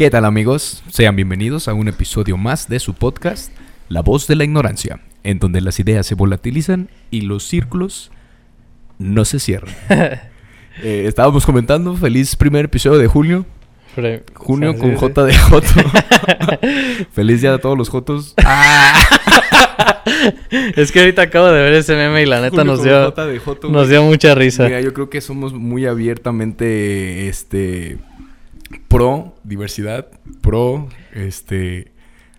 ¿Qué tal amigos? Sean bienvenidos a un episodio más de su podcast, La voz de la ignorancia, en donde las ideas se volatilizan y los círculos no se cierran. Eh, estábamos comentando, feliz primer episodio de julio. Pre- Junio con J de Joto. feliz día a todos los Jotos. Es que ahorita acabo de ver ese meme y la neta Julio nos dio, J de Joto, nos dio mucha risa. Mira, yo creo que somos muy abiertamente este pro diversidad, pro este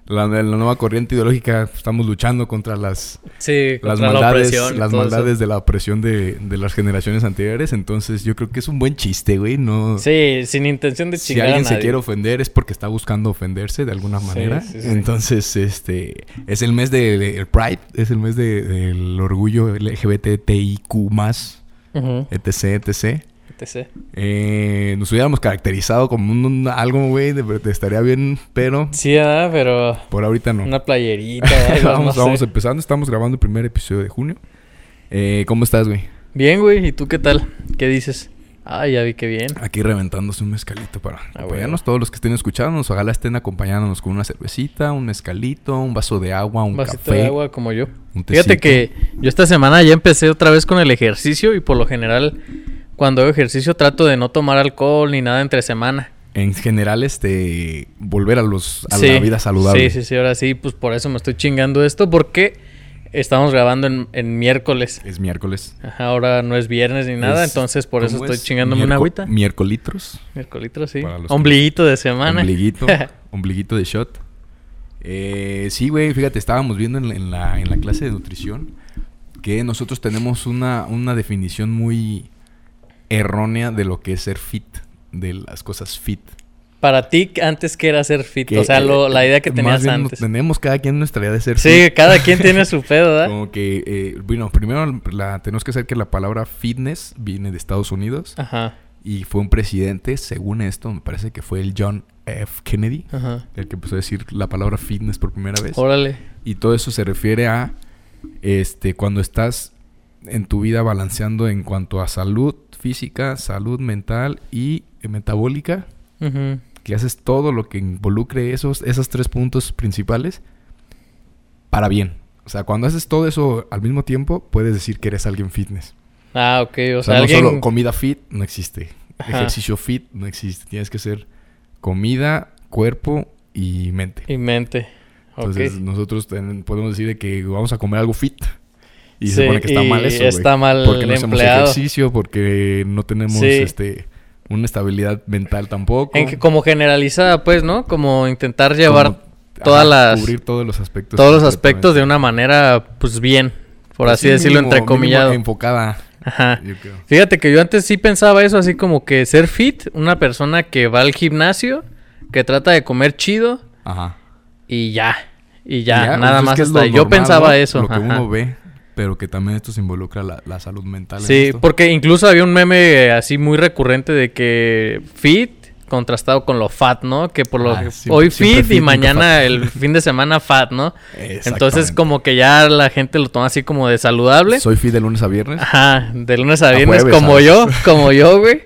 la, la nueva corriente ideológica, estamos luchando contra las sí, las contra maldades, las eso. maldades de la opresión de, de las generaciones anteriores, entonces yo creo que es un buen chiste, güey, no Sí, sin intención de si chingar alguien a se quiere ofender es porque está buscando ofenderse de alguna manera. sí, sí. Entonces, este es el mes del de, el Pride, es el mes de- del orgullo LGBTIQ+, Ujú, etc, etc. etc. Eh, nos hubiéramos caracterizado como un, un- algo, güey, estaría bien, pero Sí, ah, pero por ahorita no. una playerita, algo, vamos, no vamos sé. empezando, estamos grabando el primer episodio de junio. Eh, ¿Cómo estás, güey? Bien, güey, ¿y tú qué tal? ¿Qué dices? Ah, ya vi que bien. Aquí reventándose un mezcalito para Ah, acompañarnos. bueno. Todos los que estén escuchándonos, ojalá estén acompañándonos con una cervecita, un mezcalito, un vaso de agua, un Un vasito café. de agua como yo. un Fíjate que yo esta semana ya empecé otra vez con el ejercicio y por lo general cuando hago ejercicio trato de no tomar alcohol ni nada entre semana. En general, este, volver a los a Sí. la vida saludable. Sí, sí, sí, ahora sí, pues por eso me estoy chingando esto porque estamos grabando en, en miércoles. Es miércoles. Ajá, ahora no es viernes ni nada, Es- entonces por eso ¿cómo estoy es? chingándome una agüita. Miércolitros. Miércolitro, sí. Ombliguito de semana. Ombliguito. ombliguito de shot. Eh, sí, güey, fíjate, estábamos viendo en la, en la, en la clase de nutrición que nosotros tenemos una, una definición muy errónea de lo que es ser fit, de las cosas fit. Para ti, antes que era ser fit, Que, o sea, lo- eh, la idea que más tenías bien antes. Tenemos cada quien nuestra idea de ser Sí, fit. cada quien tiene su pedo, ¿verdad? Como que, eh, bueno, primero la, tenemos que saber que la palabra fitness viene de Estados Unidos Ajá, y fue un presidente, según esto, me parece que fue el John F. Kennedy, ajá. el que empezó a decir la palabra fitness por primera vez. Órale. Y todo eso se refiere a este cuando estás en tu vida balanceando en cuanto a salud física, salud mental y eh, metabólica, que haces todo lo que involucre esos esos tres puntos principales para bien. O sea, cuando haces todo eso al mismo tiempo, puedes decir que eres alguien fitness. Ah, ok, o, O sea, no alguien... solo comida fit no existe. Ajá. Ejercicio fit no existe. Tienes que ser comida, cuerpo y mente. Y mente. Entonces nosotros ten- podemos decir de que vamos a comer algo fit. Y Sí, se supone que está mal eso, está mal Porque no hacemos empleado. ejercicio, porque no tenemos Sí. este una estabilidad mental tampoco. En que- como generalizada, pues, ¿no? Como intentar llevar Como, todas ajá, las- Cubrir todos los aspectos. todos los aspectos de una manera, pues, bien. Por Pues así sí, decirlo, mínimo- entrecomillado. mínimo enfocada, Ajá. yo creo. Fíjate que yo antes sí pensaba eso, así como que ser fit, una persona que va al gimnasio, que trata de comer chido Ajá. y ya. Y ya, nada pues es más que es hasta. Yo pensaba ¿no? eso. Lo que ajá. uno ve, pero que también esto se involucra la, la salud mental. en Sí, esto. porque incluso había un meme eh, así muy recurrente de que fit contrastado con lo fat, ¿no? Que por lo Ah, que siempre- hoy fit, fit, y mañana fat. el fin de semana fat, ¿no? Entonces como que ya la gente lo toma así como de saludable. Soy fit de lunes a viernes. Ajá, de lunes a A viernes jueves, como ¿sabes? yo, como yo, güey.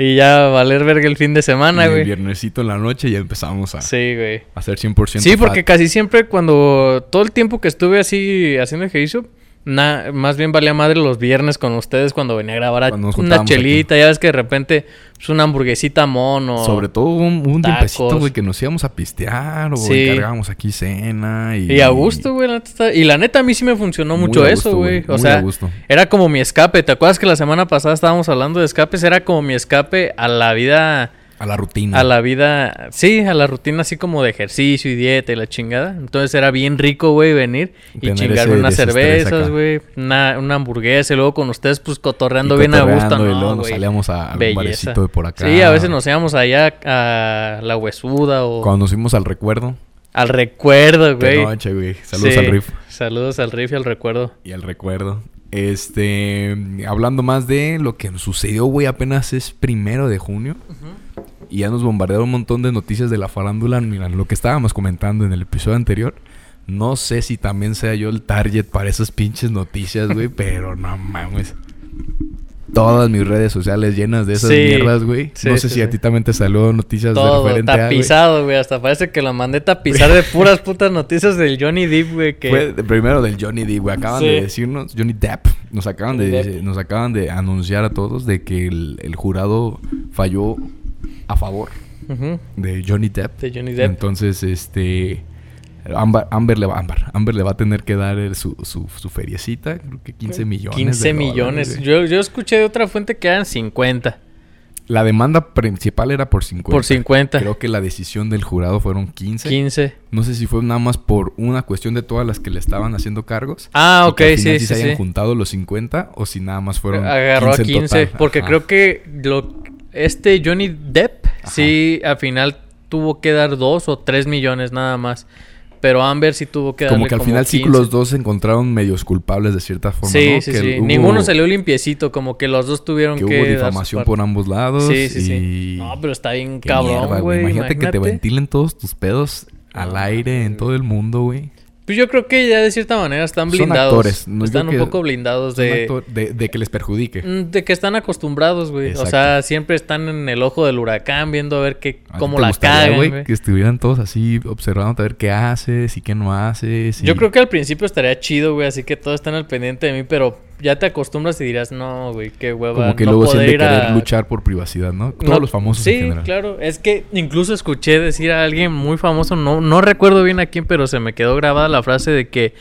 Y ya valer verga el fin de semana, el güey. viernesito en la noche ya empezamos a, Sí, güey. a hacer 100% Sí, porque casi siempre cuando todo el tiempo que estuve así haciendo ejercicio, na- más bien valía madre los viernes con ustedes cuando venía a grabar a- una chelita, ya ves que de repente pues, una hamburguesita mono. Sobre todo un, un tiempecito, güey, que nos íbamos a pistear o Sí. encargábamos aquí cena y... Y a gusto, güey. Y la neta a mí sí me funcionó Muy mucho eso, güey. O sea, era como mi escape. ¿Te acuerdas que la semana pasada estábamos hablando de escapes? Era como mi escape a la vida... A la rutina. A la vida, sí, a la rutina así como de ejercicio y dieta y la chingada. Entonces era bien rico, güey, venir y Tener chingarme unas cervezas, güey, una, una hamburguesa y luego con ustedes pues Y cotorreando bien a gusto, y ¿no, luego nos güey? salíamos a algún barecito de por acá. Sí, a veces nos íbamos allá a la huesuda o Cuando nos fuimos al recuerdo. al recuerdo, güey. noche, güey. Saludos Sí, al riff. Saludos al riff y al recuerdo. Y al recuerdo. Este... Hablando más de lo que nos sucedió, güey, apenas es primero de junio. Y ya nos bombardearon un montón de noticias de la farándula. Mira, lo que estábamos comentando en el episodio anterior. No sé si también sea yo el target para esas pinches noticias, güey, pero no mames. todas mis redes sociales llenas de esas Sí, mierdas, güey. sí, no sé sí, si a ti también te salió noticias de Todo referente a, güey. tapizado, güey. Hasta parece que lo mandé tapizar de puras putas noticias del Johnny Depp, güey. Que... Fue de- primero del Johnny Depp, güey. Acaban de decirnos, Johnny Depp, nos acaban de, Depp. nos acaban de anunciar a todos de que el, el jurado falló a favor Ujú, de Johnny Depp. De Johnny Depp. Entonces, este. Amber, Amber, le va, Amber, Amber le va a tener que dar el- su, su, su feriecita, creo que 15 millones. 15 de dólares, millones. Yo, yo escuché de otra fuente que eran 50. La demanda principal era por 50. Por 50. Creo que la decisión del jurado fueron 15. 15. No sé si fue nada más por una cuestión de todas las que le estaban haciendo cargos. Ah, ok, que al final sí, se sí, hayan sí. juntado los 50 o si nada más fueron Agarró 15 a en 15. total. Porque Ajá. creo que lo, este Johnny Depp, Ajá. sí, al final tuvo que dar 2 o 3 millones nada más. Pero Amber sí tuvo que darle Como que al final sí 15. los dos se encontraron medios culpables de cierta forma, Sí, ¿no? sí, Que sí. hubo- Ninguno salió limpiecito, como que los dos tuvieron Que que. hubo difamación por ambos lados. Sí, sí, y... sí. No, pero está bien Qué cabrón, güey. Imagínate, que te ventilen todos tus pedos al aire en todo el mundo, güey. Pues yo creo que ya de cierta manera están Son blindados. actores, no, están un poco blindados Son de. actor- de, de que les perjudique. Mm, De que están acostumbrados, güey. O sea, siempre están en el ojo del huracán viendo a ver qué, ¿A ti cómo la cagan, güey, güey. Que estuvieran todos así observando a ver qué haces y qué no haces. y- Yo creo que al principio estaría chido, güey, así que todos están al pendiente de mí, pero ya te acostumbras y dirás, no, güey, qué hueva. Como que no luego poder a- querer luchar por privacidad, ¿no? Todos No, los famosos Sí, en general. claro. Es que incluso escuché decir a alguien muy famoso, no, no recuerdo bien a quién, pero se me quedó grabada la frase de que,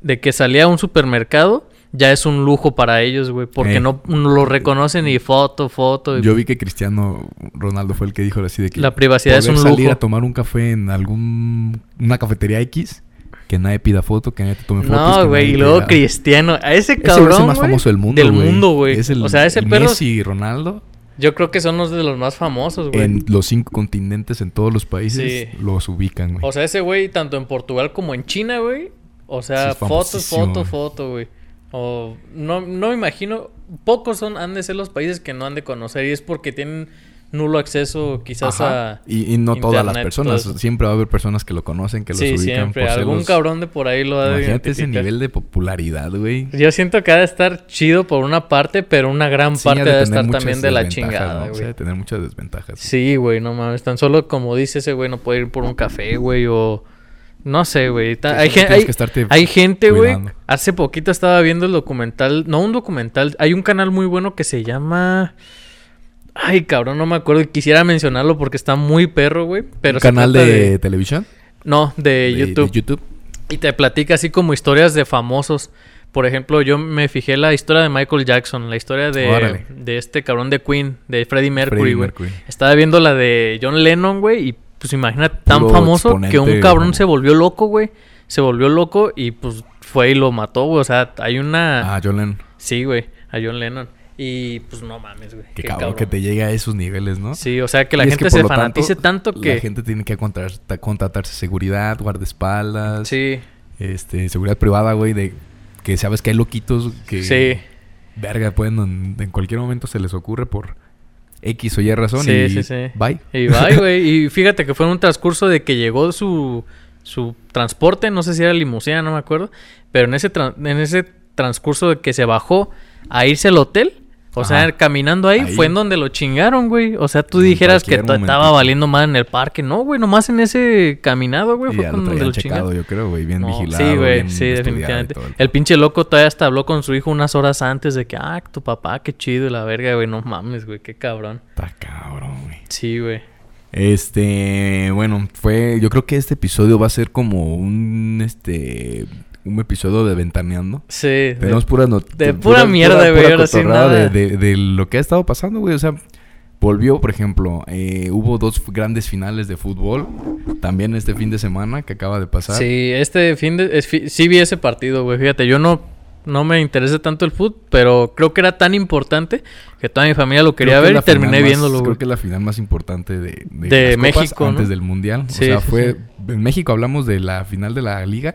de que salía a un supermercado ya es un lujo para ellos, güey, porque Eh. no, no lo reconocen y foto, foto. y- Yo vi que Cristiano Ronaldo fue el que dijo así de que... La privacidad es un salir lujo. a tomar un café en algún... Una cafetería X... Que nadie pida foto, que nadie te tome fotos. No, güey, y luego Cristiano, a ese cabrón, es el más famoso del mundo, Del mundo, güey. O sea, ese perro, Messi y Ronaldo... yo creo que son los de los más famosos, güey. En los cinco continentes, en todos los países, Sí. los ubican, güey. O sea, ese güey, tanto en Portugal como en China, güey. O sea, es foto, foto, güey. foto, güey. O no, no me imagino. Pocos son, han de ser los países que no han de conocer. Y es porque tienen nulo acceso quizás Ajá. a. Y, y no todas las personas. todo. Siempre va a haber personas que lo conocen, que los Sí, ubican siempre. por ser Algún los- cabrón de por ahí lo ha de Imagínate ese nivel de popularidad, güey. Yo siento que ha de estar chido por una parte, pero una gran Sí, ha parte ha de estar también de la chingada, ¿no? O güey. sea, de tener muchas desventajas. Sí, güey, no mames. Tan solo como dice ese güey, no puede ir por un café, güey, o... No sé, güey. Hay, gen- gente, güey. Hace poquito estaba viendo el documental. No un documental. Hay un canal muy bueno que se llama... Ay, cabrón, no me acuerdo. y Quisiera mencionarlo porque está muy perro, güey. Pero ¿Un se canal de, televisión? No, de, YouTube. YouTube. Y te platica así como historias de famosos. Por ejemplo, yo me fijé la historia de Michael Jackson, la historia de, Órale. de este cabrón de Queen, de Freddie Mercury, güey. Estaba viendo la de John Lennon, güey, y pues imagínate, tan Puro famoso que un cabrón se volvió loco, güey. Se volvió loco y pues fue y lo mató, güey. O sea, hay una... Ah, John Lennon. Sí, güey, a John Lennon. Y pues no mames, güey. Qué, qué cabrón, que te llegue a esos niveles, ¿no? Sí, o sea, que la Y es gente se fanatice tanto, que... La gente tiene que contratar- contratarse seguridad, guardaespaldas. Sí, Este, seguridad privada, güey, de que sabes que hay loquitos que... sí. Verga, pueden... En, cualquier momento se les ocurre por X o Y razón Sí, y... sí, sí. Bye. Y bye, güey. Y fíjate que fue en un transcurso de que llegó su, su transporte, no sé si era limusina, no me acuerdo. Pero en ese, en ese transcurso de que se bajó a irse al hotel, o sea, caminando ahí, Ahí. fue en donde lo chingaron, güey. O sea, tú En dijeras que estaba valiendo mal en el parque. No, güey, nomás en ese caminado, güey, Y fue ya lo con donde lo checado, chingaron. yo creo, güey. Bien No, vigilado. sí, güey, sí, definitivamente. el- El pinche loco todavía hasta habló con su hijo unas horas antes de que, ah, tu papá, qué chido, y la verga, güey, no mames, güey, qué cabrón. Está cabrón, güey. Sí, güey. Este, bueno, fue, yo creo que este episodio va a ser como un, este, un episodio de ventaneando. Sí. de- Tenemos puras not- de pura mierda, güey. De, de- de lo que ha estado pasando, güey. O sea, volvió, por ejemplo, eh, hubo dos grandes finales de fútbol. También este fin de semana que acaba de pasar. Sí, este fin de... es sí vi ese partido, güey. Fíjate, yo no, no me interesa tanto el fútbol, pero creo que era tan importante que toda mi familia lo quería que ver y terminé más- viéndolo. Creo que la final más importante de, de, De México, ¿no? antes del Mundial. Sí, o sea, sí, fue... En México hablamos de la final de la Liga,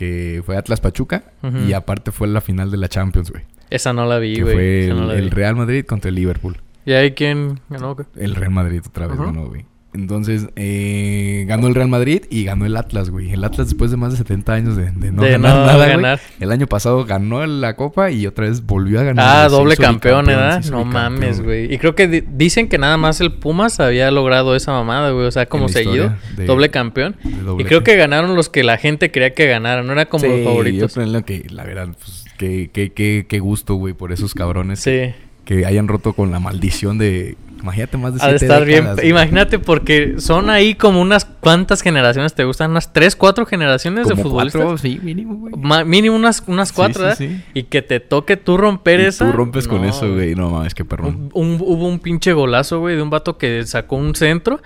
que fue Atlas Pachuca. Y aparte fue la final de la Champions, güey. Esa no la vi, güey. fue el, no. Real Madrid contra el Liverpool. ¿Y ahí quién ganó? El Real Madrid otra vez Ajá. ganó, güey. Entonces, eh, ganó el Real Madrid y ganó el Atlas, güey. El Atlas después de más de 70 años de, de no De ganar no nada, güey. El año pasado ganó la Copa y otra vez volvió a ganar. Ah, doble campeón, ¿verdad? No mames, güey. Y creo que di- dicen que nada más el Pumas había logrado esa mamada, güey. O sea, como seguido. de- doble campeón. Y creo que ganaron los que la gente quería que ganaran. No era como Sí, los favoritos. Yo que, la verdad, pues, qué, qué, qué, qué gusto, güey, por esos cabrones. Sí. Que hayan roto con la maldición de... Imagínate más de siete estar bien. décadas, güey. Imagínate, porque son ahí como unas cuantas generaciones te gustan, unas tres, cuatro generaciones de futbolistas. cuatro, sí, mínimo, güey. Ma- mínimo unas, unas cuatro, sí, ¿verdad? sí. Y que te toque tú romper Y esa. Tú rompes con eso, güey. No mames, qué perrón. Un- un- hubo un pinche golazo, güey, de un vato que sacó un centro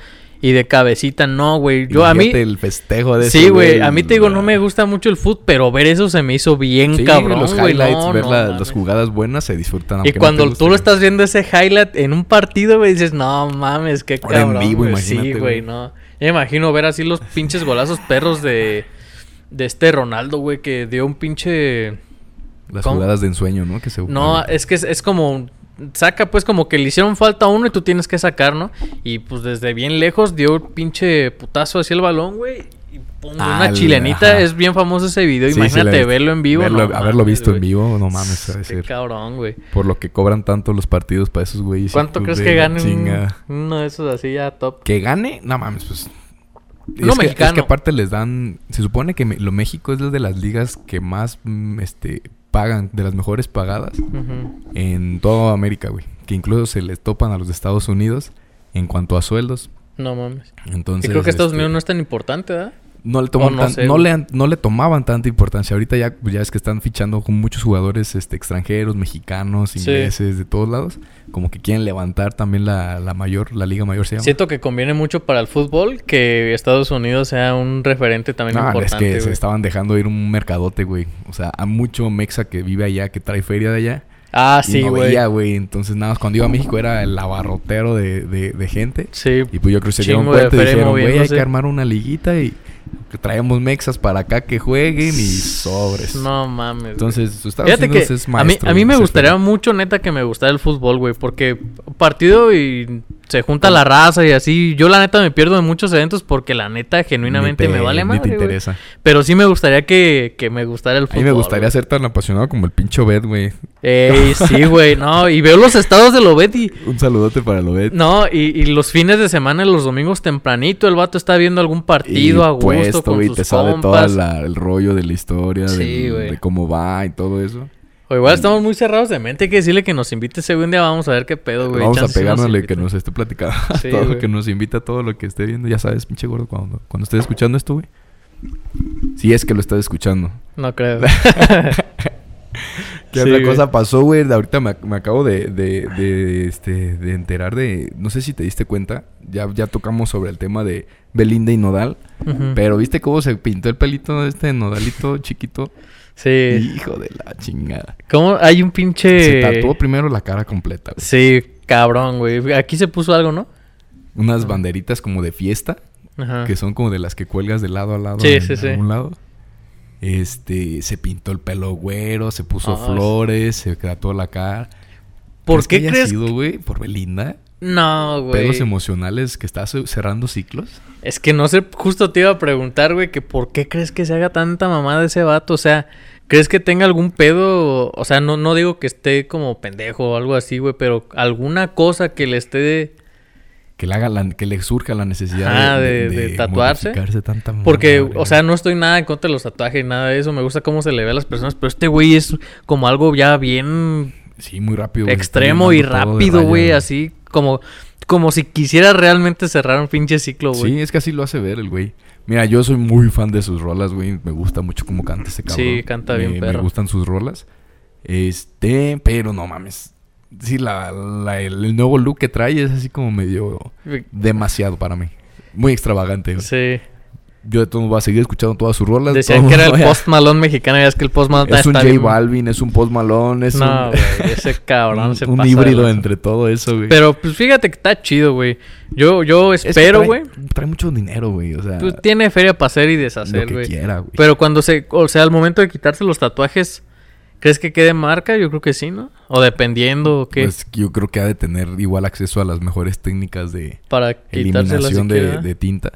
y de cabecita, no, güey. Yo a mí. El festejo de Sí, güey. A mí te digo, no me gusta mucho el fútbol, pero ver eso se me hizo bien Sí, cabrón, los highlights, No, ver no la- las jugadas buenas se disfrutan. Y no cuando guste, tú lo estás viendo ese highlight en un partido, güey, dices, no mames, qué Ahora en cabrón. vivo, güey". imagínate, Sí, güey. güey, no. Yo me imagino ver así los pinches golazos perros de, de este Ronaldo, güey, que dio un pinche. Las ¿Cómo? jugadas de ensueño, ¿no? Que se No, es que es, es como. Saca, pues, como que le hicieron falta a uno y tú tienes que sacar, ¿no? Y pues desde bien lejos dio un pinche putazo hacia el balón, güey. Y pum, Ah, una chilenita. ajá. Es bien famoso ese video. Sí, Imagínate verlo en vivo. verlo- no haberlo mames, visto en vivo, no mames, Qué cabrón, güey. Por lo que cobran tanto los partidos para esos güeyes. ¿Cuánto crees que gane un- uno de esos así ya top? Que gane, no mames, pues. Uno es, que, es mexicano. que aparte les dan. Se supone que me- lo México es de las ligas que más mm, este, pagan, de las mejores pagadas en toda América, güey. Que incluso se les topan a los de Estados Unidos en cuanto a sueldos. No mames. Entonces. y creo que Estados este, Unidos no es tan importante, ¿verdad? No le, toman no tan- sé, no, le no le tomaban tanta importancia. Ahorita ya, ya es que están fichando con muchos jugadores este, extranjeros, mexicanos, Sí. ingleses, de todos lados. Como que quieren levantar también la, la mayor, la liga mayor se llama. Siento que conviene mucho para el fútbol que Estados Unidos sea un referente también No, es importante, que se estaban dejando ir un mercadote, güey. O sea, a mucho mexa que vive allá, que trae feria de allá. Ah, y sí, no güey. veía, güey. Entonces, nada más cuando iba a México era el abarrotero de, de, de gente. Sí. Y pues yo creo que se dieron cuenta y dijeron, güey, hay que armar una liguita y traemos mexas para acá que jueguen y sobres. No mames. Entonces, Estados Fíjate que es a mí, maestro. a mí me gustaría mucho, neta, que me gustara el fútbol, güey. Porque partido y se junta la raza y así. Yo, la neta, me pierdo de muchos eventos porque la neta, genuinamente, te- me vale ni madre, te interesa. Pero sí me gustaría que, que me gustara el A fútbol. mí me gustaría ser tan apasionado como el pinche Obed, güey. Ey, sí, güey, no. Y veo los estados de Lobet y... Un saludote para el Obed. No, y, y los fines de semana, los domingos tempranito, el vato está viendo algún partido a gusto puesto, con güey, sus te sabe todo el rollo de la historia, Sí, güey. de cómo va y todo eso. O igual estamos muy cerrados de mente. Hay que decirle que nos invite ese un día. Vamos a ver qué pedo, güey. Vamos a nos pegárnosle que nos esté platicando. Sí, todo, güey. que nos invita todo lo que esté viendo. Ya sabes, pinche gordo, cuando, cuando estés escuchando esto, güey. Si es que lo estás escuchando. No creo. ¿Qué Sí, otra güey. cosa pasó, güey? Ahorita me, me acabo de, de, de, este, de enterar de... No sé si te diste cuenta. Ya, ya tocamos sobre el tema de Belinda y Nodal. Pero ¿viste cómo se pintó el pelito de este Nodalito chiquito? Sí. Hijo de la chingada. ¿Cómo? Hay un pinche... Se tatuó primero la cara completa. güey. Sí, cabrón, güey. Aquí se puso algo, ¿no? Unas banderitas como de fiesta. Ajá. Que son como de las que cuelgas de lado a lado. Sí, en sí, sí. algún lado. Este, se pintó el pelo güero, se puso Ah, flores, se tatuó la cara. ¿Por qué que crees? sido, güey? Por Belinda. No, güey. Pedos emocionales que está ce- cerrando ciclos. Es que no sé, justo te iba a preguntar, güey, que por qué crees que se haga tanta mamada ese vato. O sea, ¿crees que tenga algún pedo? O sea, no, no digo que esté como pendejo o algo así, güey, pero alguna cosa que le esté... Que le haga la- que le surja la necesidad Ah, de- de tatuarse. Porque, o sea, no estoy nada en contra de los tatuajes, nada de eso. Me gusta cómo se le ve a las personas, pero este güey es como algo ya bien Sí, muy rápido. extremo y de rápido, güey, así como, como si quisiera realmente cerrar un pinche ciclo, güey. Sí, es que así lo hace ver el güey. Mira, yo soy muy fan de sus rolas, güey. Me gusta mucho cómo canta ese cabrón. Sí, canta bien me, perro. Me gustan sus rolas. Este, pero no mames. Sí, la, la- el, el nuevo look que trae es así como medio demasiado para mí. Muy extravagante. güey. Sí. Yo de voy a seguir escuchando todas sus rolas. de Decían que era el Post Malone mexicano, ya es que el Post Malone Es un J Balvin, es un Post Malone, es No, un, ese cabrón un, se un pasa híbrido entre todo eso, güey. Pero pues fíjate que está chido, güey. Yo, yo Es que espero, trae- güey. Trae mucho dinero, güey. O sea, Pues tiene feria para hacer y deshacer, güey. Pero cuando se, o sea, al momento de quitarse los tatuajes, ¿Crees que quede marca? Yo creo que sí, ¿no? O dependiendo, ¿o ¿qué? Pues yo creo que ha de tener igual acceso a las mejores técnicas de Para eliminación de tinta.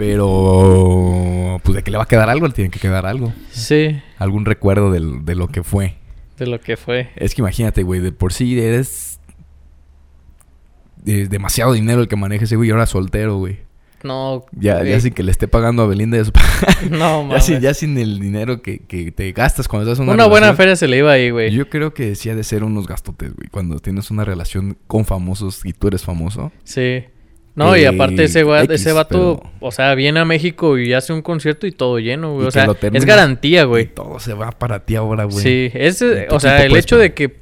Pero, pues de que le va a quedar algo, le tiene que quedar algo. Sí, Algún recuerdo del- de lo que fue. de lo que fue. Es que imagínate, güey, de por sí eres... Es demasiado dinero el que maneja ese güey, y ahora soltero, güey. No, Ya, güey. ya sin que le esté pagando a Belinda eso. No, ya, mames. sin, ya sin el dinero que, que te gastas cuando estás en una, Una buena feria se le iba ahí, güey. Yo creo que ha de ser unos gastotes, güey. Cuando tienes una relación con famosos y tú eres famoso. Sí. No, y Eh, aparte ese, X, ese vato, pero- o sea, viene a México y hace un concierto y todo lleno, güey. O que sea, es garantía, Y güey. todo se va para ti ahora, güey. Sí, ese, o sea, el hecho de que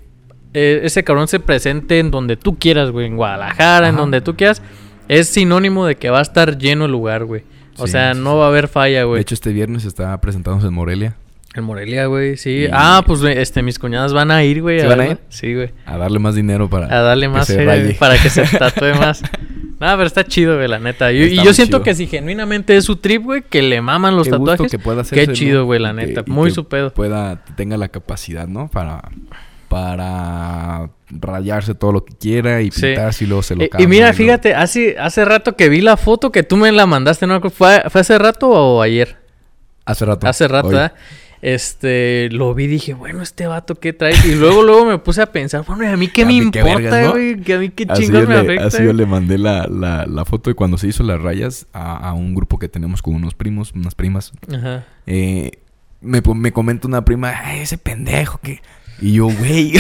eh, ese cabrón se presente en donde tú quieras, güey, en Guadalajara, en donde tú quieras, es sinónimo de que va a estar lleno el lugar, güey. O Sí, sea, sí, no sí. va a haber falla, De güey. hecho, este viernes está presentándose en Morelia En Morelia, güey, sí. Y- Ah, pues este, mis cuñadas van a ir, güey. ¿Sí van a ir? Sí, güey. a darle más dinero para A darle que más se feria, raye. güey, para que se tatúe más. No, pero está chido, güey, la neta. Y yo siento chido. que si genuinamente es su trip, güey, que le maman los Qué gusto tatuajes. que pueda qué chido, güey, la que- neta. Muy su pedo. Pueda, tenga la capacidad, ¿no? Para, para rayarse todo lo que quiera y Sí. pintarse y luego se lo Eh, y cambia, mira, fíjate, hace, hace rato que vi la foto que tú me la mandaste, ¿no? ¿Fue, fue hace rato o ayer? Hace rato. Hace rato, hoy. Este, lo vi y dije, bueno, este vato, ¿qué trae? Y luego, luego me puse a pensar, bueno, ¿y a mí qué A me mí importa, ¿no? güey? Que a mí qué chingos me le, afecta. así yo güey? le mandé la, la, la foto de cuando se hizo las rayas a, a un grupo que tenemos con unos primos, unas primas. Ajá. Eh, me, me comenta una prima, "Ay, ese pendejo que... Y yo, güey,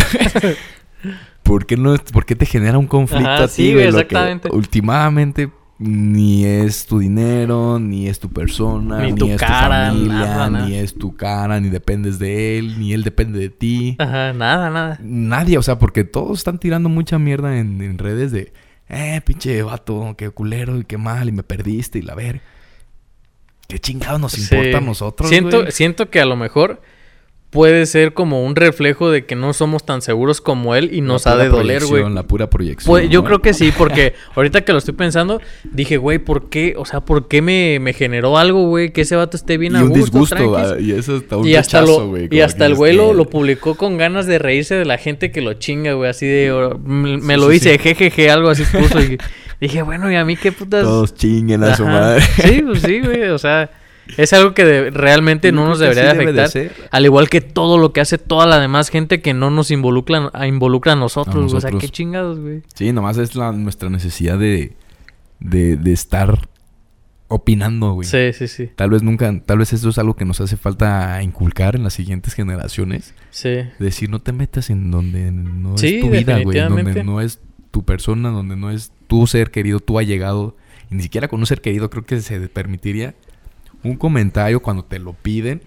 ¿por qué, no, ¿por qué te genera un conflicto Ajá, a ti? sí, güey, exactamente. últimamente ni es tu dinero, ni es tu persona, Ni ni, tu es cara, tu familia, nada, nada. ni es tu cara, ni dependes de él, ni él depende de ti. Ajá, nada, nada. Nadie, o sea, porque todos están tirando mucha mierda en, en redes de, eh, pinche vato, qué culero y qué mal, y me perdiste y la ver. ¿Qué chingado nos Sí. importa a nosotros, Siento, güey? siento que a lo mejor puede ser como un reflejo de que no somos tan seguros como él y nos ha de doler, güey. La pura proyección. Pues, yo ¿no? creo que sí, porque ahorita que lo estoy pensando, dije, güey, ¿por qué? O sea, ¿por qué me, me generó algo, güey? Que ese vato esté bien Y a un gusto, disgusto, ah, y eso está un y hasta, rechazo, lo, güey, y hasta el güey lo, lo publicó con ganas de reírse de la gente que lo chinga, güey. Así de, o- me, me Sí, lo sí, hice, sí. jejeje, algo así puso. Y dije, bueno, ¿y a mí qué putas? Todos chinguen a su madre. Sí, pues sí, güey. O sea, es algo que de- realmente no nos debería de así debe de afectar. al igual que todo lo que hace toda la demás gente que no nos involucra, involucra a nosotros. A. O sea, qué chingados, güey. Sí, nomás es la, nuestra necesidad de, de, de estar opinando, güey. Sí, sí, sí. Tal vez nunca, tal vez eso es algo que nos hace falta inculcar en las siguientes generaciones. Sí. Decir, no te metas en donde no Sí, es tu vida, güey. Donde no es tu persona, donde no es tu ser querido, tu allegado. Y ni siquiera con un ser querido creo que se permitiría un comentario cuando te lo piden,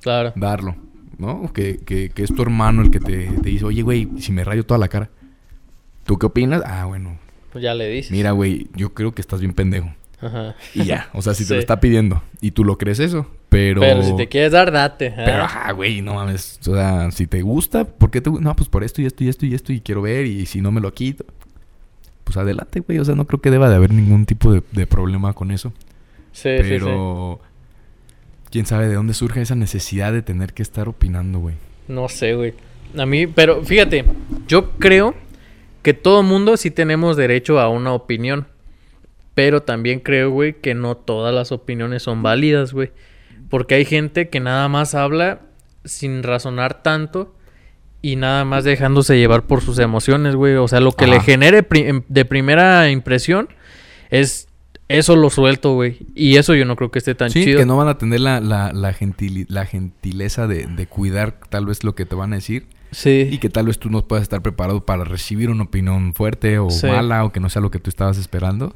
Claro. darlo. ¿No? Que, que, que es tu hermano el que te, te dice, oye, güey, si me rayo toda la cara. ¿Tú qué opinas? Ah, bueno. Pues ya le dices. Mira, güey, yo creo que estás bien pendejo. Ajá. Y ya. O sea, si Sí. te lo está pidiendo y tú lo crees eso. Pero... Pero si te quieres dar, date. ¿ah? Pero, ajá, güey, no mames. O sea, si te gusta, ¿por qué te No, pues por esto y esto y esto y esto y quiero ver y si no me lo quito. Pues adelante, güey. O sea, no creo que deba de haber ningún tipo de, de problema con eso. Sí, sí, sí. Pero... ¿Quién sabe de dónde surge esa necesidad de tener que estar opinando, güey? No sé, güey. A mí, pero fíjate, yo creo que todo mundo sí tenemos derecho a una opinión. Pero también creo, güey, que no todas las opiniones son válidas, güey. Porque hay gente que nada más habla sin razonar tanto y nada más dejándose llevar por sus emociones, güey. O sea, lo que le genere pri- em- de primera impresión es eso lo suelto, güey. Y eso yo no creo que esté tan sí, chido. que no van a tener la, la, la, gentili- la gentileza de, de cuidar tal vez lo que te van a decir. Sí. Y que tal vez tú no puedas estar preparado para recibir una opinión fuerte o Sí. mala o que no sea lo que tú estabas esperando.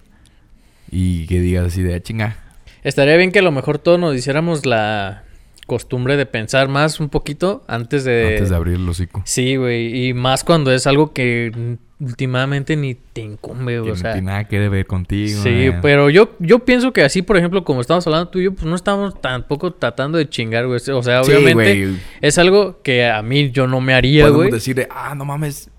Y que digas así de "Ah, chinga. Estaría bien que a lo mejor todos nos hiciéramos la costumbre de pensar más un poquito antes de... Antes de abrir el hocico. Sí, güey. Y más cuando es algo que últimamente ni te incumbe, güey. O no sea, tiene nada que ver contigo. sí, man. pero yo, yo pienso que así, por ejemplo, como estamos hablando tú y yo, pues no estamos tampoco tratando de chingar, güey. O sea, obviamente es algo que a mí yo no me haría, Podemos güey. decir, de, ah, no mames.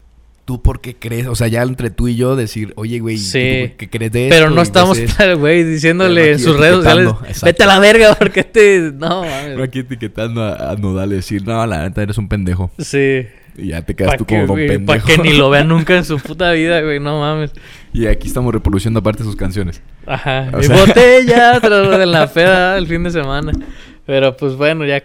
¿Tú por qué crees? O sea, ya entre tú y yo decir, oye, güey, Sí. ¿tú ¿qué crees de esto? Pero no estamos, güey, diciéndole en sus redes sociales, exacto. vete a la verga porque te... No, mames. Aquí etiquetando a, a Nodal y decir, no, la neta eres un pendejo. Sí. Y ya te quedas Para tú que, como don pendejo. pa' que ni lo vean nunca en su puta vida, güey, no mames. y aquí estamos reproduciendo aparte sus canciones. Ajá. O Mi sea- botella tras de la peda el fin de semana. Pero pues bueno, ya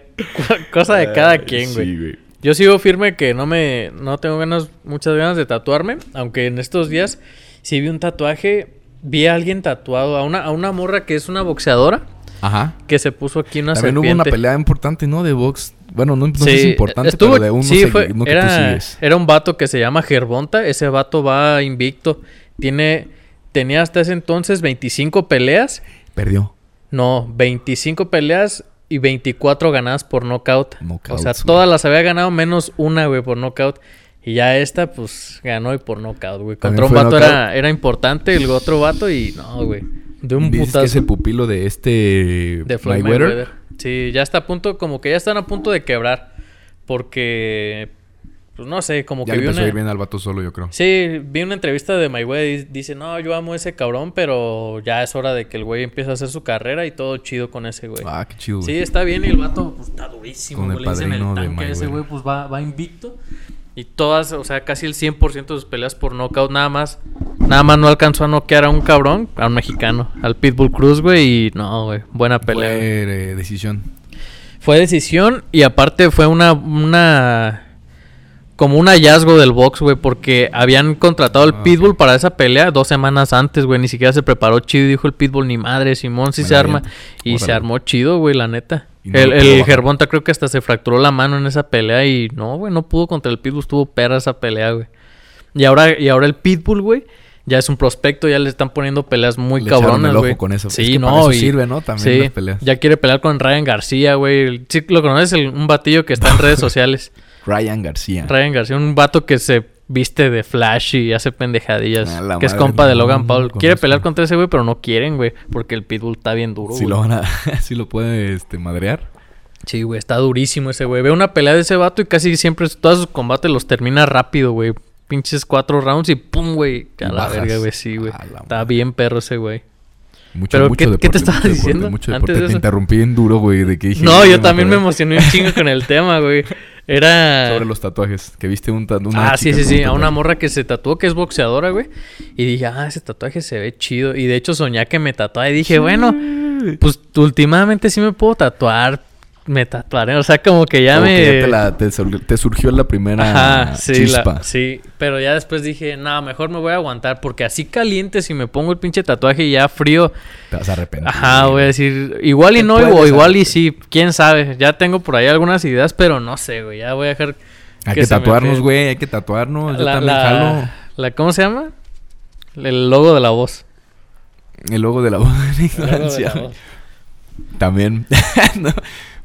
cosa de cada quien, güey. Sí, güey. Yo sigo firme que no me no tengo ganas muchas ganas de tatuarme, aunque en estos días sí vi un tatuaje, vi a alguien tatuado a una a una morra que es una boxeadora Ajá. que se puso aquí una También serpiente. hubo una pelea importante, ¿no? De box. Bueno, no, Sí, importante, estuvo- pero de uno, sí, segui- fue- uno que tú era, sigues. era un vato que se llama Gervonta. Ese vato va invicto. Tiene, tenía hasta ese entonces 25 peleas. Perdió. No, 25 peleas y 24 ganadas por knockout. o sea, güey. todas las había ganado menos una, güey, por knockout. Y ya esta, pues, ganó y por knockout, güey. Contra ¿También un vato era, era importante, el otro vato, y no, güey. De un Dices putazo. que es el pupilo de este De Floyd Mayweather. Mayweather. Sí, ya está a punto, como que ya están a punto de quebrar. Porque, pues no sé, como Ya que vi empezó a ir bien al vato solo, yo creo. Sí, vi una entrevista de Mayweather y dice, no, yo amo a ese cabrón, pero ya es hora de que el güey empiece a hacer su carrera y todo chido con ese güey. Ah, qué chido. Sí, güey. está bien y el vato pues, está durísimo. Con el. Le dicen de tanque a ese güey pues va, va invicto. Y todas, o sea, casi el 100% de sus peleas por knockout nada más. Nada más no alcanzó a noquear a un cabrón, a un mexicano, al Pitbull Cruz, güey. Y no, güey, buena pelea. Fue eh, decisión. Fue decisión y aparte fue una, una como un hallazgo del box, güey, porque habían contratado al Ah, Pitbull para esa pelea dos semanas antes, güey, ni siquiera se preparó chido y dijo el Pitbull, ni madre, Simón sí Me se arma. Y se armó chido, güey, la neta. No el el bajar. Gervonta creo que hasta se fracturó la mano en esa pelea y no, güey, no pudo contra el Pitbull, estuvo perra esa pelea, güey. Y ahora, y ahora el Pitbull, güey, ya es un prospecto, ya le están poniendo peleas muy Le cabronas, güey. con eso. Sí, Es que no, para eso y- sirve, ¿no? También sí, las peleas. ya quiere pelear con Ryan García, güey. Sí, lo conoces, el- un batillo que está en redes sociales. Ryan García. Ryan García, un vato que se viste de Flash y hace pendejadillas. Que es compa de Logan Paul. Quiere pelear contra ese güey, pero no quieren, güey. Porque el Pitbull está bien duro, Si güey. lo van a... si lo puede este, madrear. Sí, güey, está durísimo ese güey. Ve una pelea de ese vato y casi siempre todos sus combates los termina rápido, güey. Pinches cuatro rounds y pum, güey. A la verga, güey, sí, güey. Está bien perro ese güey. Mucho, Pero, mucho ¿qué- deporte, qué te estaba mucho deporte, diciendo Mucho antes deporte. de Te eso? interrumpí bien duro, güey, de que dije... No, yo también me emocioné un chingo con el tema, güey. Era... Sobre los tatuajes. Que viste un ta- una Ah, sí, sí, sí. un A una tatuaje. morra que se tatuó, que es boxeadora, güey. Y dije, ah, ese tatuaje se ve chido. Y de hecho soñé que me tatuaba. Y dije, bueno, pues últimamente sí me puedo tatuar. Me tatuaré. O sea, como que ya Como me. que ya te, la- te sur- te surgió la primera Ajá, sí, la- chispa. sí. Pero ya después dije, no, mejor me voy a aguantar. Porque así caliente, si me pongo el pinche tatuaje y ya frío. Te vas a arrepentir. Ajá, voy a decir, igual y no, o igual y sí. Quién sabe. Ya tengo por ahí algunas ideas, pero no sé, güey. Ya voy a dejar. Hay que, tatuarnos, güey. Hay que tatuarnos. Yo La, también la- jalo. la- ¿Cómo se llama? El logo de la voz. El logo de la voz de la ignorancia. También. No,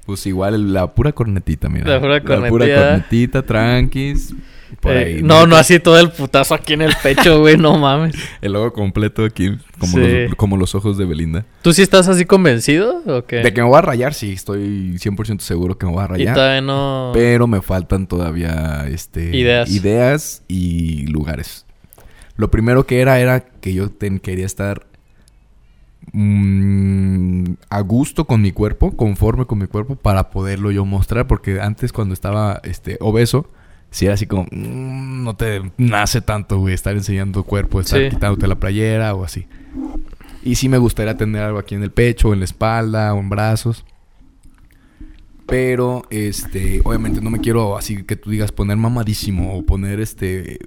Pues igual la pura cornetita, mira. La pura pura cornetilla. cornetita, tranquis. Por Eh, ahí. no, no así todo el putazo aquí en el pecho, güey, no mames. El logo completo aquí. Como, Sí. los, como los ojos de Belinda. ¿Tú sí estás así convencido o qué? De que me voy a rayar, sí. Estoy 100% seguro que me voy a y rayar. todavía no... Pero me faltan todavía este, Ideas. ideas y lugares. Lo primero que era era que yo ten- quería estar mm, a gusto con mi cuerpo, conforme con mi cuerpo, para poderlo yo mostrar. Porque antes cuando estaba este, obeso, si era así como, mm, no te nace tanto, güey, estar enseñando tu cuerpo, estar Sí. quitándote la playera o así. Y sí me gustaría tener algo aquí en el pecho, o en la espalda, o en brazos. Pero, este, obviamente no me quiero así que tú digas poner mamadísimo o poner este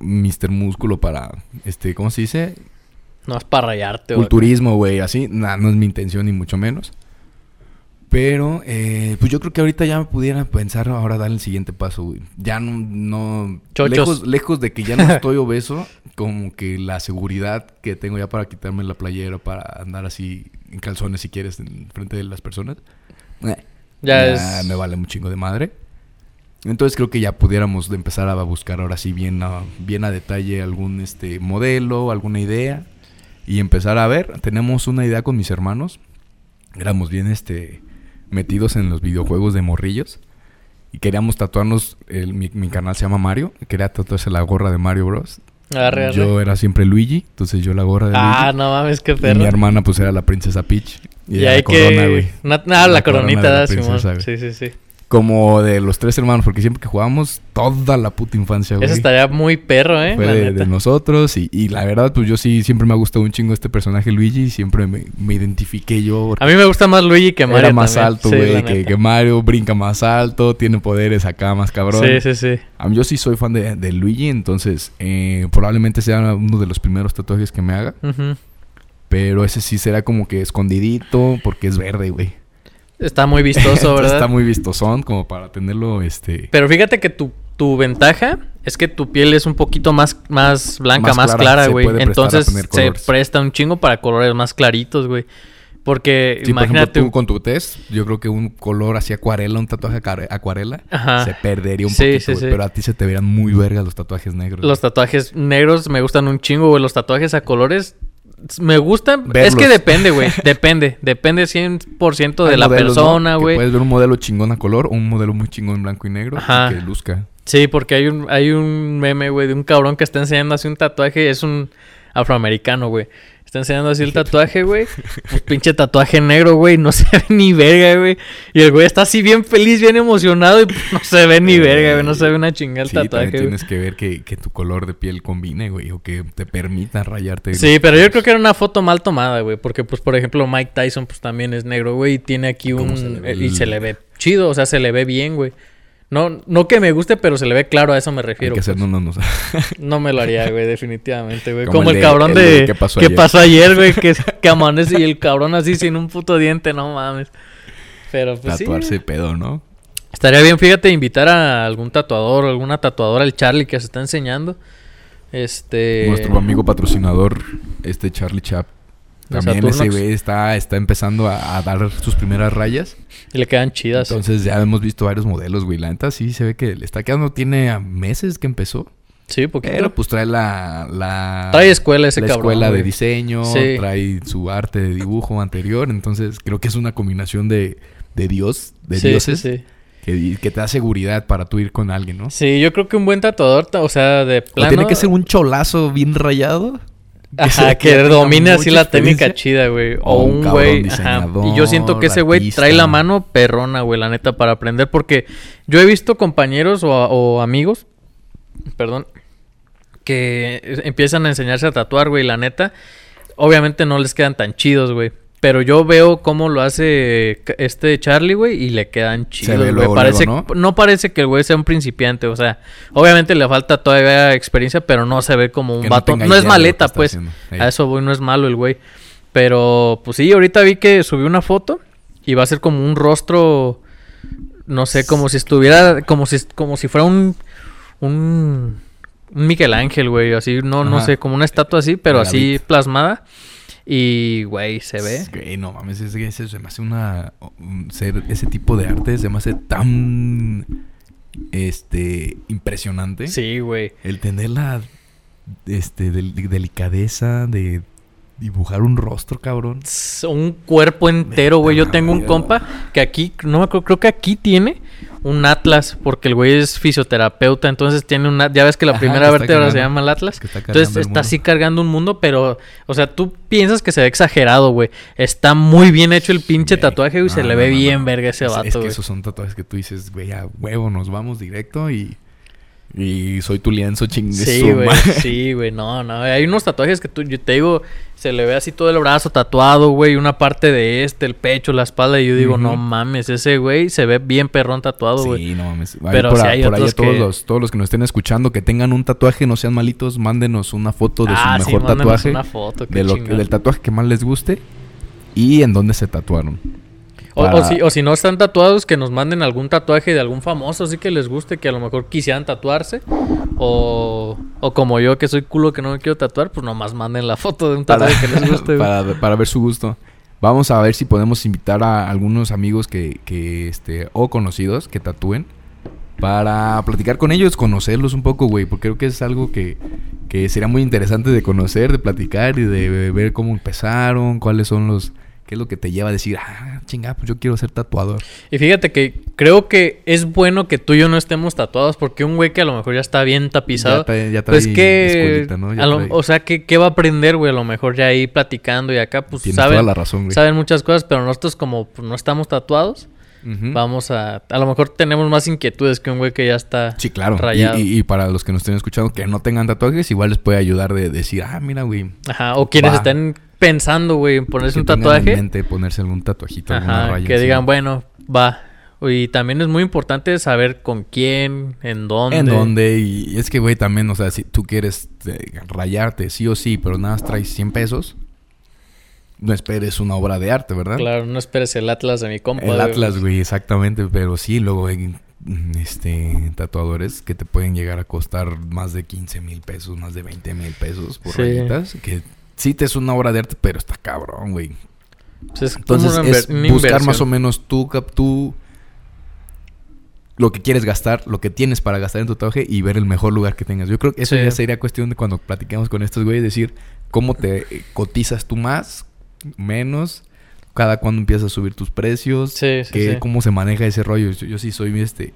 Mr. Músculo para, este, ¿cómo se dice? No es para rayarte, güey. Culturismo, güey, así. Nah, no es mi intención ni mucho menos. Pero, eh, pues yo creo que ahorita ya me pudiera pensar ahora dar el siguiente paso, güey. Ya no, no lejos, lejos de que ya no estoy obeso, como que la seguridad que tengo ya para quitarme la playera, para andar así en calzones si quieres en frente de las personas. eh, Ya ya es- me vale un chingo de madre. Entonces creo que ya pudiéramos empezar a buscar ahora sí bien a, bien a detalle algún este modelo, alguna idea y empezar a ver. Tenemos una idea con mis hermanos. Éramos bien este metidos en los videojuegos de morrillos Y queríamos tatuarnos, el- mi, mi canal se llama Mario, quería tatuarse la gorra de Mario Bros. Arre, arre. Yo era siempre Luigi, entonces yo la gorra de Ah, Luigi. no mames, qué y mi perro. hermana pues era la princesa Peach. Y, hay la corona, que... güey. Ah, la, La corona coronita, de. Sí, sí, sí. Como de los tres hermanos, porque siempre que jugábamos, toda la puta infancia, güey. Eso estaría muy perro, ¿eh? Fue La de, neta. de nosotros y, y la verdad, pues yo sí, siempre me ha gustado un chingo este personaje Luigi y siempre me, me identifiqué yo. A mí me gusta más Luigi que Mario era más también. alto, Sí, güey, que, Mario, brinca más alto, tiene poderes acá más cabrón. Sí, sí, sí. A mí yo sí soy fan de, de Luigi, entonces eh, probablemente sea uno de los primeros tatuajes que me haga. Pero ese sí será como que escondidito porque es verde, güey. Está muy vistoso, ¿verdad? Está muy vistosón como para tenerlo, este... Pero fíjate que tu, tu ventaja es que tu piel es un poquito más, más blanca, Más más, clara, güey. Entonces se presta un chingo para colores más claritos, güey. Porque Sí, por ejemplo, imagínate. tú con tu test, yo creo que un color así acuarela, un tatuaje acuare- acuarela, Ajá. se perdería un Sí, poquito, sí, pero a ti se te verían muy vergas los tatuajes negros. Los tatuajes negros me gustan un chingo, güey. Los tatuajes a colores me gustan. Es que depende, güey. Depende. Depende 100% de Hay la modelos, ¿no? persona, güey. Puedes ver un modelo chingón a color o un modelo muy chingón en blanco y negro y que luzca. Sí, porque hay un, hay un meme, güey, de un cabrón que está enseñando así un tatuaje. Es un afroamericano, güey. Está enseñando así el tatuaje, güey. Un pinche tatuaje negro, güey. No se ve ni verga, güey. Y el güey está así bien feliz, bien emocionado. Y pues, no se ve ni verga, güey. No se ve una chingada el Sí, tatuaje, tienes que ver que, que tu color de piel combine, güey, o que te permita rayarte. Sí, pero yo creo que era una foto mal tomada, güey. Porque, pues, por ejemplo, Mike Tyson, pues también es negro, güey. Y tiene aquí ¿Cómo un. se ve Y se le ve chido, o sea, se le ve bien, güey. No, no que me guste, pero se le ve claro, a eso me Hay refiero. que pues. no, me lo haría, güey, definitivamente, güey. Como Como, el cabrón el de... ¿Qué pasó ayer? ayer, güey? Que, que amanece y el cabrón así sin un puto diente, no mames. Pero pues Tatuarse sí. pedo, ¿no? Estaría bien, fíjate, invitar a algún tatuador o alguna tatuadora, el Charlie, que se está enseñando. Este... Nuestro amigo patrocinador, este Charlie Chap. También ese güey está, está empezando a, a dar sus primeras rayas. Y le quedan chidas. Entonces ya hemos visto varios modelos, güey. La neta sí se ve que le está quedando, tiene meses que empezó. sí, porque... Pero pues trae la... la Trae escuela ese la cabrón, escuela de diseño, Sí. trae su arte de dibujo anterior. Entonces creo que es una combinación de, de Dios, de sí, dioses, sí. Que, que te da seguridad para tú ir con alguien, ¿no? Sí, yo creo que un buen tatuador, ta- o sea, de O plano... tiene que ser un cholazo bien rayado. Ajá, que domine así la técnica chida, güey. O, O un güey. Ajá. Y yo siento que ese güey trae la mano perrona, güey, la neta, para aprender. Porque yo he visto compañeros o, o amigos, perdón, que empiezan a enseñarse a tatuar, güey, la neta. Obviamente no les quedan tan chidos, güey. Pero yo veo cómo lo hace este Charlie, güey, y le quedan chidos, güey. Parece, luego, ¿no? parece que el güey sea un principiante, o sea, obviamente le falta todavía experiencia, pero no se ve como un Que vato. No, es maleta, pues. haciendo. A eso voy, no es malo el güey. Pero, pues sí, ahorita vi que subió una foto y va a ser como un rostro, no sé, como si estuviera, como si, como si fuera un, un, un Miguel Ángel, güey, así, no, no sé, como una estatua así, pero así plasmada. Y, güey, se ve. Güey, no mames, ese, ese se me hace una. un ser, ese tipo de arte se me hace tan. Este. Impresionante. Sí, güey. El tener la. Este. del- delicadeza de dibujar un rostro, cabrón. Un cuerpo entero, güey. Yo tengo un compa que aquí, no me acuerdo, creo que aquí tiene un atlas, porque el güey es fisioterapeuta, entonces tiene un at- ya ves que la Ajá, primera que vértebra se cargando- llama el atlas. que está Entonces el está así cargando un mundo, pero, o sea, tú piensas que se ve exagerado, güey. Está muy bien hecho el pinche tatuaje, güey, se no, le ve no, bien verga ese Es- vato, Es que güey. esos son tatuajes que tú dices, güey, a huevo, nos vamos directo y. Y soy tu lienzo ching de Sí, güey, sí, güey, no, no, hay unos tatuajes que tú, yo te digo, se le ve así todo el brazo tatuado, güey, una parte de este, el pecho, la espalda, y yo digo, no mames, ese güey se ve bien perrón tatuado, güey. Sí, no mames. Ahí Pero por, a- hay por ahí a otros todos, que- los, todos los que nos estén escuchando que tengan un tatuaje, no sean malitos, mándenos una foto de Ah, su sí, mejor tatuaje. una foto, de lo, del tatuaje que más les guste y en dónde se tatuaron. O, Para- o si, o si no están tatuados, que nos manden algún tatuaje de algún famoso, así que les guste, que a lo mejor quisieran tatuarse. O, o como yo, que soy culo que no me quiero tatuar, pues nomás manden la foto de un para, tatuaje que les guste. para, para ver su gusto. Vamos a ver si podemos invitar a algunos amigos que, que este, o conocidos que tatúen para platicar con ellos, conocerlos un poco, güey, porque creo que es algo que, que sería muy interesante de conocer, de platicar y de ver cómo empezaron, cuáles son los ¿Qué es lo que te lleva a decir, ah, chinga, pues yo quiero ser tatuador? Y fíjate que creo que es bueno que tú y yo no estemos tatuados porque un güey que a lo mejor ya está bien tapizado, Ya trae- ya pues trae que, escuelita, ¿no? Ya lo- o sea, que ¿qué va a aprender, güey? A lo mejor ya ahí platicando y acá, pues Tienes saben, toda la razón, güey. saben muchas cosas, pero nosotros como pues, no estamos tatuados, vamos a, a lo mejor tenemos más inquietudes que un güey que ya está Sí, claro. Rayado. y- y para los que nos estén escuchando que no tengan tatuajes, igual les puede ayudar de decir, ah, mira, güey. Ajá, o quienes Va. estén pensando, güey, en ponerse que un tatuaje. En mente ponerse algún tatuajito, alguna Ajá, raya que digan, bueno, va. Y también es muy importante saber con quién, en dónde. En dónde, y es que, güey, también, o sea, si tú quieres eh, rayarte, sí o sí, pero nada más traes 100 pesos, no esperes una obra de arte, ¿verdad? Claro, no esperes el Atlas de mi compa. El Atlas, güey, exactamente, pero sí, luego hay mm, este, tatuadores que te pueden llegar a costar más de 15 mil pesos, más de 20 mil pesos por Sí. rayitas, que sí te es una obra de arte, pero está cabrón, güey. Pues es Entonces es buscar más o menos tú, tú lo que quieres gastar, lo que tienes para gastar en tu tatuaje y ver el mejor lugar que tengas. Yo creo que eso Sí. ya sería cuestión de cuando platiquemos con estos güeyes, decir cómo te eh, cotizas tú más, menos, cada cuándo empiezas a subir tus precios, Sí, sí, que, sí. cómo se maneja ese rollo. Yo, yo sí soy este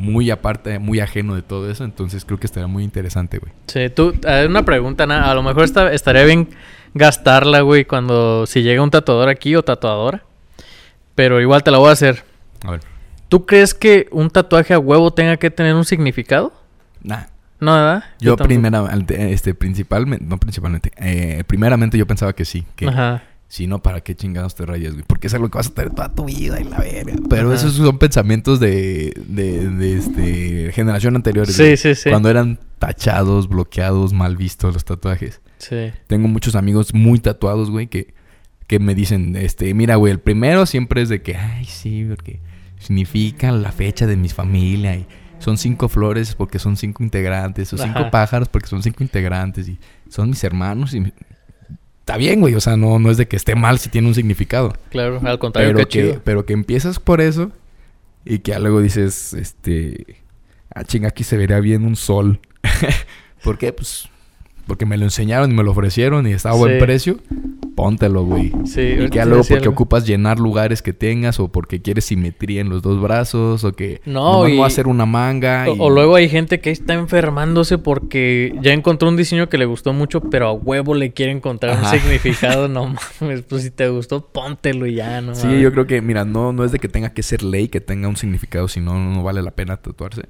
muy aparte, muy ajeno de todo eso, entonces creo que estaría muy interesante, güey. Sí, tú, una pregunta, a lo mejor esta- estaría bien gastarla, güey, cuando si llega un tatuador aquí o tatuadora. Pero igual te la voy a hacer. A ver. ¿Tú crees que un tatuaje a huevo tenga que tener un significado? Nah. No, ¿verdad? Yo, primeramente, este, principalmente, no principalmente, eh, primeramente yo pensaba que sí, que Ajá. Si no, ¿para qué chingados te rayas, güey? Porque es algo que vas a tener toda tu vida y la verga. Pero Ajá. esos son pensamientos de, de, de, este, generación anteriores. Sí, güey. sí, sí. Cuando eran tachados, bloqueados, mal vistos los tatuajes. Sí. Tengo muchos amigos muy tatuados, güey, que, que me dicen, este, mira, güey, el primero siempre es de que, ay, sí, porque significa la fecha de mi familia y son cinco flores porque son cinco integrantes, o cinco Ajá. pájaros porque son cinco integrantes y son mis hermanos y... Está bien, güey, o sea, no, no es de que esté mal si tiene un significado. Claro, al contrario, Pero qué que, chido. pero que empiezas por eso y que luego dices, este, ah, chinga, aquí se vería bien un sol. ¿Por qué? Pues porque me lo enseñaron y me lo ofrecieron y estaba a buen Sí. precio. Póntelo, güey. Sí, Y que luego porque algo. ocupas llenar lugares que tengas o porque quieres simetría en los dos brazos o que No, y- voy a hacer una manga. O, y- o luego hay gente que está enfermándose porque ya encontró un diseño que le gustó mucho, pero a huevo le quiere encontrar Ajá. un significado. No mames, pues si te gustó, póntelo y ya, no Sí, mames. yo creo que, mira, no, no es de que tenga que ser ley, que tenga un significado, si no, no vale la pena tatuarse.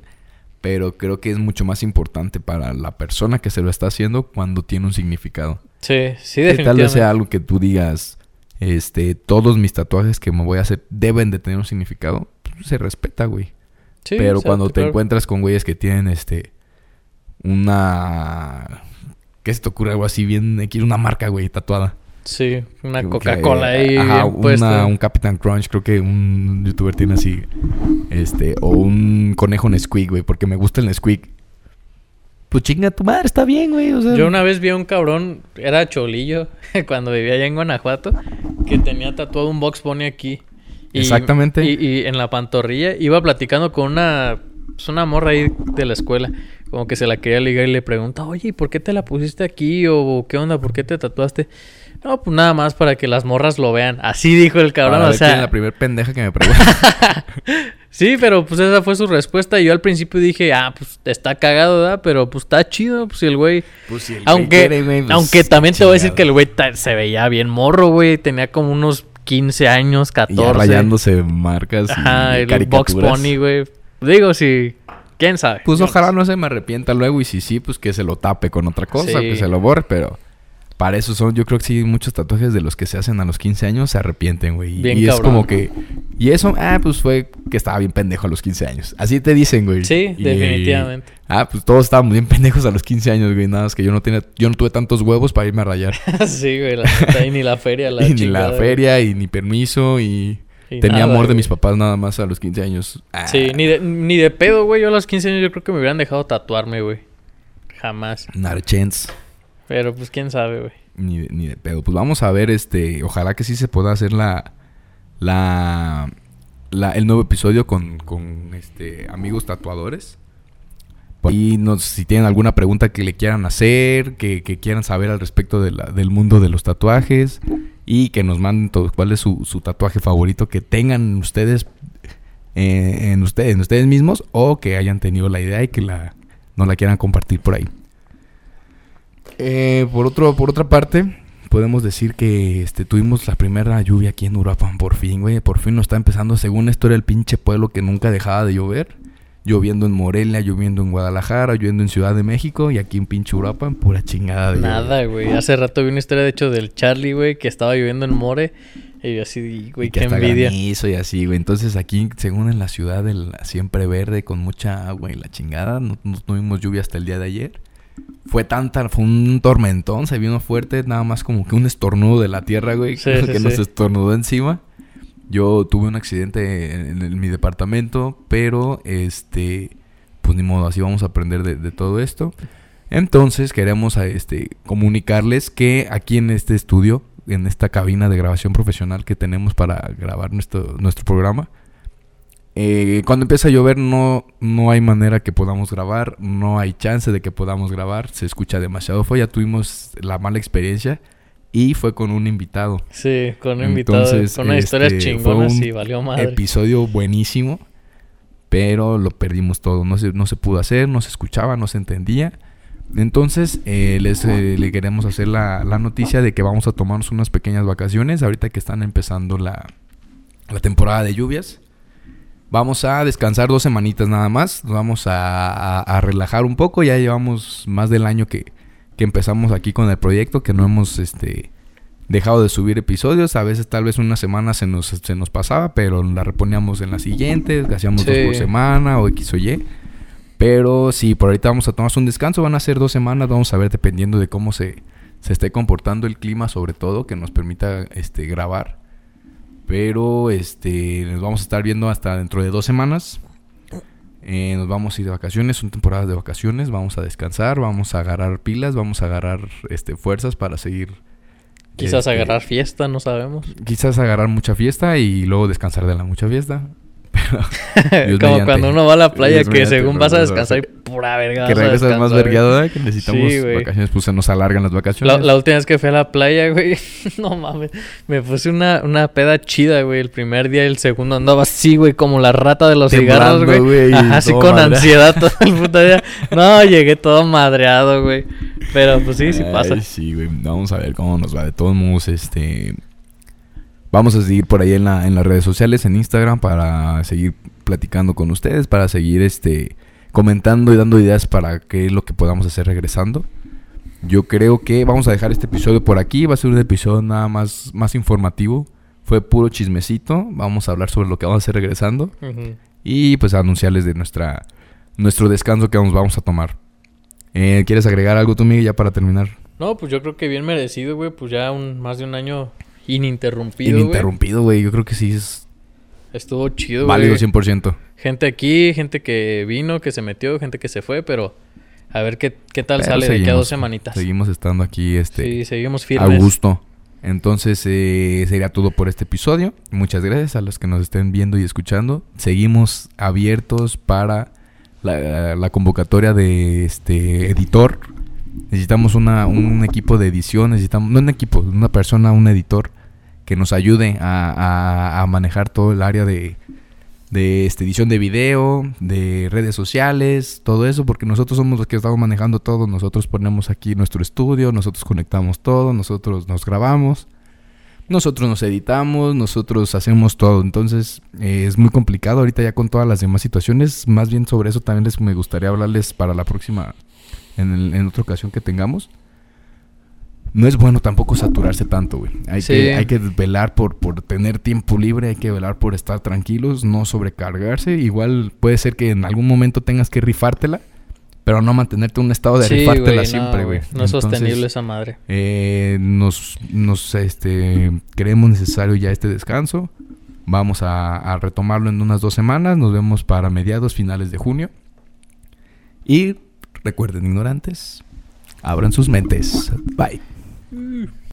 Pero creo que es mucho más importante para la persona que se lo está haciendo cuando tiene un significado. Sí, sí, Que definitivamente. tal vez sea algo que tú digas, este, todos mis tatuajes que me voy a hacer deben de tener un significado. Pues, se respeta, güey. Sí, Pero cuando te claro. encuentras con güeyes que tienen, este, una... ¿Qué se te ocurre? Algo así bien... Quiero una marca, güey, tatuada. Sí, una Coca-Cola ahí ajá, bien puesta. una- un Captain Crunch, creo que un youtuber tiene así. Este, o un conejo Nesquik, güey, porque me gusta el Nesquik. Pues chinga tu madre, está bien, güey. O sea, Yo una vez vi a un cabrón, era cholillo, cuando vivía allá en Guanajuato, que tenía tatuado un box pony aquí. Y- Exactamente. Y, y en la pantorrilla iba platicando con una, pues, una morra ahí de la escuela. Como que se la quería ligar y le pregunta, oye, ¿y por qué te la pusiste aquí? O qué onda, ¿por qué te tatuaste? No, pues nada más para que las morras lo vean. Así dijo el cabrón, o es sea. la primer pendeja que me pregunta. Sí, pero pues esa fue su respuesta. Y yo al principio dije, ah, pues está cagado, ¿verdad? Pero pues está chido, pues si el güey. pues si el güey Aunque, quiere, güey, pues, aunque también te voy a decir que el güey se veía bien morro, güey. Tenía como unos 15 años, Y 14. ya rayándose marcas Ajá, y el Box. Pony, güey. Digo, sí. ¿Quién sabe? Pues ojalá no no se me arrepienta luego y si sí, pues que se lo tape con otra cosa, Sí. que se lo borre, pero para eso son, yo creo que sí, muchos tatuajes de los que se hacen a los 15 años se arrepienten, güey. Y, Bien y es como que, y eso, ah, pues fue que estaba bien pendejo a los 15 años. Así te dicen, güey. Sí, Y- definitivamente. ah, pues todos estábamos bien pendejos a los 15 años, güey. Nada más que yo no tenía, yo no tuve tantos huevos para irme a rayar. sí, güey. La y ni la feria, la y ni la güey. feria, y ni permiso, y... Y Tenía nada, amor de mis papás nada más a los 15 años. Ah, Sí, ni de, ni de pedo, güey. Yo a los 15 años yo creo que me hubieran dejado tatuarme, güey. Jamás. Narchens. Pero pues quién sabe, güey. Ni de, ni de pedo. Pues vamos a ver, este, ojalá que sí se pueda hacer la, la, la- el nuevo episodio con, con, este, amigos tatuadores. Ahí nos, si tienen alguna pregunta que le quieran hacer, que, que quieran saber al respecto de la- del mundo de los tatuajes. Y que nos manden cuál es su, su tatuaje favorito que tengan ustedes eh, en, ustedes, en ustedes mismos o que hayan tenido la idea y que la, no la quieran compartir por ahí. Eh, por, otro, por otra parte, podemos decir que este, tuvimos la primera lluvia aquí en Uruapan, por fin, güey. Por fin nos está empezando. Según esto era el pinche pueblo que nunca dejaba de llover. Lloviendo en Morelia, lloviendo en Guadalajara, lloviendo en Ciudad de México y aquí en pinche Uruapan, pura chingada de Nada, güey. Hace rato vi una historia, de hecho, del Charlie, güey, que estaba lloviendo en More. Y yo así, güey, Y qué envidia. granizo y así, güey. Entonces aquí, según en la ciudad siempre verde, con mucha agua y la chingada, no, no tuvimos lluvia hasta el día de ayer. Fue tanta, fue un tormentón, se vino fuerte, nada más como que un estornudo de la tierra, güey, Sí, que sí, nos sí. estornudó encima. Yo tuve un accidente en, mi departamento, pero este, pues ni modo, así vamos a aprender de, todo esto. Entonces queremos este, comunicarles que aquí en este estudio, en esta cabina de grabación profesional que tenemos para grabar nuestro, nuestro programa, eh, cuando empieza a llover no, no hay manera que podamos grabar, no hay chance de que podamos grabar, se escucha demasiado fue, ya tuvimos la mala experiencia y fue con un invitado. Sí, con un invitado, Entonces, con historias este, chingonas fue un y valió madre. Episodio buenísimo, pero lo perdimos todo, no se, no se pudo hacer, no se escuchaba, no se entendía. Entonces, eh, les eh, le queremos hacer la, la noticia de que vamos a tomarnos unas pequeñas vacaciones ahorita que están empezando la, la temporada de lluvias. Vamos a descansar dos semanitas nada más. Nos vamos a, a- a relajar un poco. Ya llevamos más del año que, que empezamos aquí con el proyecto. Que no hemos este, dejado de subir episodios. A veces tal vez una semana se nos, se nos pasaba. Pero la reponíamos en la siguiente. Hacíamos dos por semana o X o Y. Pero sí, por ahorita vamos a tomarnos un descanso. Van a ser dos semanas. Vamos a ver dependiendo de cómo se, se esté comportando el clima sobre todo. Que nos permita este, grabar. Pero este nos vamos a estar viendo hasta dentro de dos semanas. Eh, nos vamos a ir de vacaciones, son temporadas de vacaciones. Vamos a descansar, vamos a agarrar pilas, vamos a agarrar este fuerzas para seguir. Quizás este, agarrar fiesta, no sabemos. Quizás agarrar mucha fiesta y luego descansar de la mucha fiesta. Como cuando uno va a la playa que según vas a descansar y pura verga. que regresas más vergueado, ¿verdad? Que necesitamos Sí, vacaciones, pues se nos alargan las vacaciones. La, la última vez que fui a la playa, güey, no mames, me puse una, una peda chida, güey, el primer día y el segundo andaba así, güey, como la rata de los Temblando, cigarros, güey. Ajá, así con madreado. ansiedad todo el puto día. No, llegué todo madreado, güey. Pero pues sí, sí Ay, pasa. sí, güey. Vamos a ver cómo nos va. De todos modos, este. Vamos a seguir por ahí en, la, en las redes sociales, en Instagram, para seguir platicando con ustedes, para seguir este comentando y dando ideas para qué es lo que podamos hacer regresando. Yo creo que vamos a dejar este episodio por aquí. Va a ser un episodio nada más, más informativo. Fue puro chismecito. Vamos a hablar sobre lo que vamos a hacer regresando. Y pues anunciarles de nuestra nuestro descanso que nos vamos a tomar. Eh, ¿Quieres agregar algo tú, Miguel, ya para terminar? No, pues yo creo que bien merecido, güey, pues ya un, más de un año ininterrumpido. Ininterrumpido, güey. Yo creo que sí es Estuvo chido, válido güey. 100%. Gente aquí, gente que vino, que se metió, gente que se fue, pero a ver qué, qué tal Pero sale de aquí a dos semanitas. Seguimos estando aquí este, Sí, seguimos a firmes. gusto. Entonces eh, sería todo por este episodio. Muchas gracias a los que nos estén viendo y escuchando. Seguimos abiertos para la, la convocatoria de este editor. Necesitamos una, un equipo de edición, necesitamos, no un equipo, una persona, un editor que nos ayude a, a- manejar todo el área de, de este, edición de video, de redes sociales, todo eso, porque nosotros somos los que estamos manejando todo. Nosotros ponemos aquí nuestro estudio, nosotros conectamos todo, nosotros nos grabamos, nosotros nos editamos, nosotros hacemos todo. Entonces eh, es muy complicado ahorita ya con todas las demás situaciones. Más bien sobre eso también les me gustaría hablarles para la próxima, en, el- en otra ocasión que tengamos. No es bueno tampoco saturarse tanto, güey. Hay, Sí. que, hay que velar por, por tener tiempo libre, hay que velar por estar tranquilos, no sobrecargarse. Igual puede ser que en algún momento tengas que rifártela, pero no mantenerte en un estado de Sí, rifártela güey, siempre, no, güey. No es sostenible esa madre. eh, nos, nos este, creemos necesario ya este descanso. Vamos a, a retomarlo en unas dos semanas. Nos vemos para mediados, finales de junio. Y recuerden, ignorantes, abran sus mentes. Bye. Ooh.